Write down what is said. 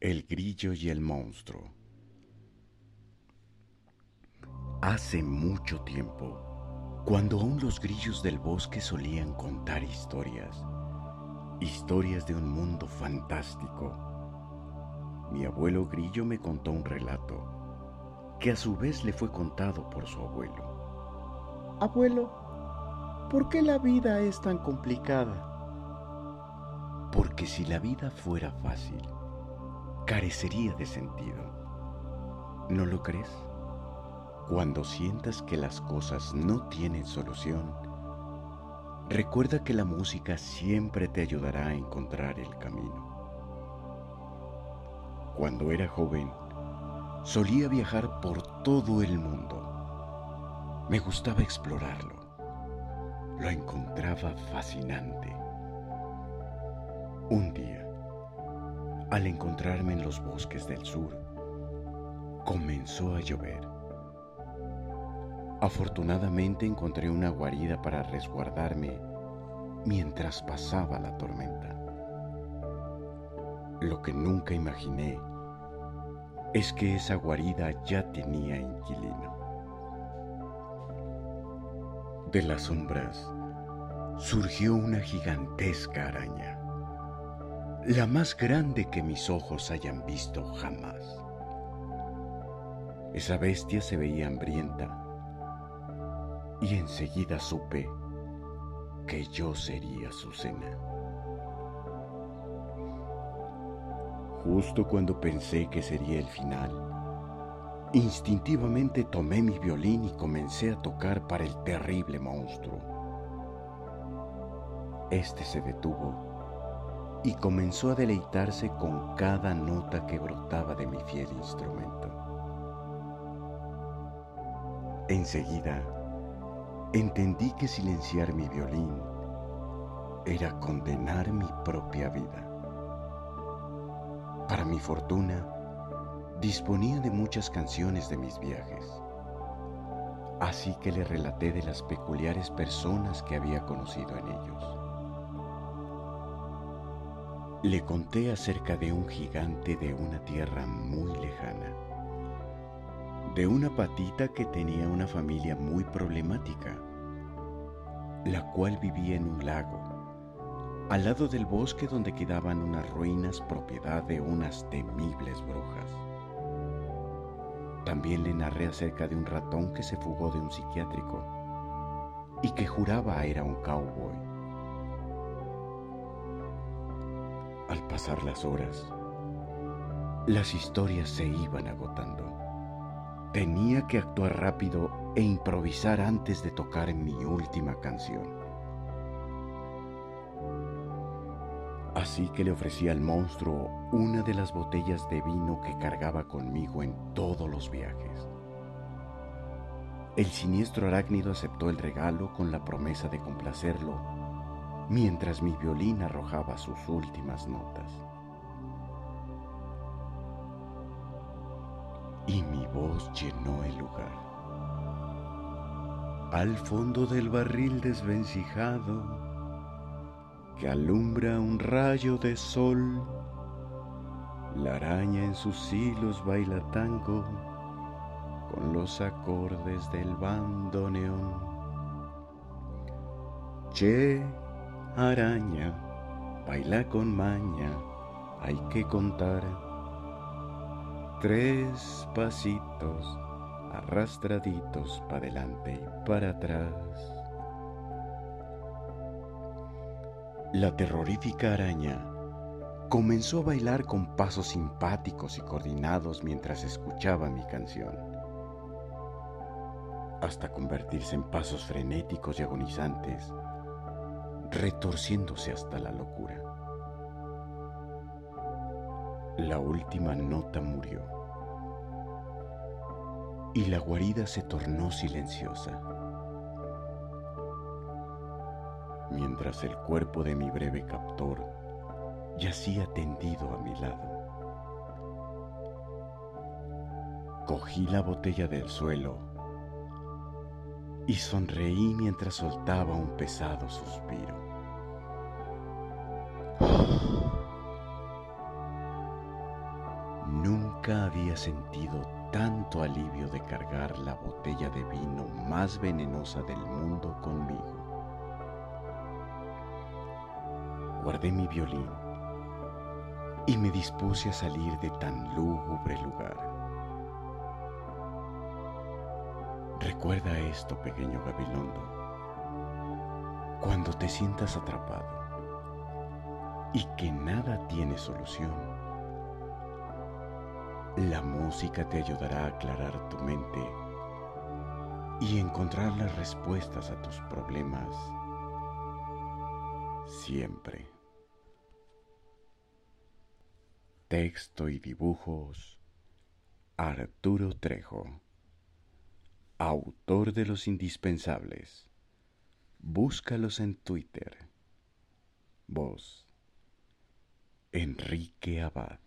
El grillo y el monstruo. Hace mucho tiempo, cuando aún los grillos del bosque solían contar historias, historias de un mundo fantástico, mi abuelo grillo me contó un relato que a su vez le fue contado por su abuelo. Abuelo, ¿por qué la vida es tan complicada? Porque si la vida fuera fácil, carecería de sentido. ¿No lo crees? Cuando sientas que las cosas no tienen solución, recuerda que la música siempre te ayudará a encontrar el camino. Cuando era joven, solía viajar por todo el mundo. Me gustaba explorarlo. Lo encontraba fascinante. Un día, al encontrarme en los bosques del sur, comenzó a llover. Afortunadamente encontré una guarida para resguardarme mientras pasaba la tormenta. Lo que nunca imaginé es que esa guarida ya tenía inquilino. De las sombras surgió una gigantesca araña la más grande que mis ojos hayan visto jamás. Esa bestia se veía hambrienta y enseguida supe que yo sería su cena. Justo cuando pensé que sería el final, instintivamente tomé mi violín y comencé a tocar para el terrible monstruo. Este se detuvo y comenzó a deleitarse con cada nota que brotaba de mi fiel instrumento. Enseguida, entendí que silenciar mi violín era condenar mi propia vida. Para mi fortuna, disponía de muchas canciones de mis viajes, así que le relaté de las peculiares personas que había conocido en ellos. Le conté acerca de un gigante de una tierra muy lejana, de una patita que tenía una familia muy problemática, la cual vivía en un lago, al lado del bosque donde quedaban unas ruinas propiedad de unas temibles brujas. También le narré acerca de un ratón que se fugó de un psiquiátrico y que juraba era un cowboy. Al pasar las horas, las historias se iban agotando. Tenía que actuar rápido e improvisar antes de tocar mi última canción. Así que le ofrecí al monstruo una de las botellas de vino que cargaba conmigo en todos los viajes. El siniestro arácnido aceptó el regalo con la promesa de complacerlo mientras mi violín arrojaba sus últimas notas. Y mi voz llenó el lugar. Al fondo del barril desvencijado que alumbra un rayo de sol, la araña en sus hilos baila tango con los acordes del bandoneón. Che, araña, baila con maña, hay que contar. Tres pasitos arrastraditos para adelante y para atrás. La terrorífica araña comenzó a bailar con pasos simpáticos y coordinados mientras escuchaba mi canción, hasta convertirse en pasos frenéticos y agonizantes retorciéndose hasta la locura. La última nota murió y la guarida se tornó silenciosa, mientras el cuerpo de mi breve captor yacía tendido a mi lado. Cogí la botella del suelo y sonreí mientras soltaba un pesado suspiro. Nunca había sentido tanto alivio de cargar la botella de vino más venenosa del mundo conmigo. Guardé mi violín y me dispuse a salir de tan lúgubre lugar. Recuerda esto, pequeño Gabilondo, cuando te sientas atrapado y que nada tiene solución. La música te ayudará a aclarar tu mente y encontrar las respuestas a tus problemas siempre. Texto y dibujos Arturo Trejo Autor de los indispensables. Búscalos en Twitter. Voz Enrique Abad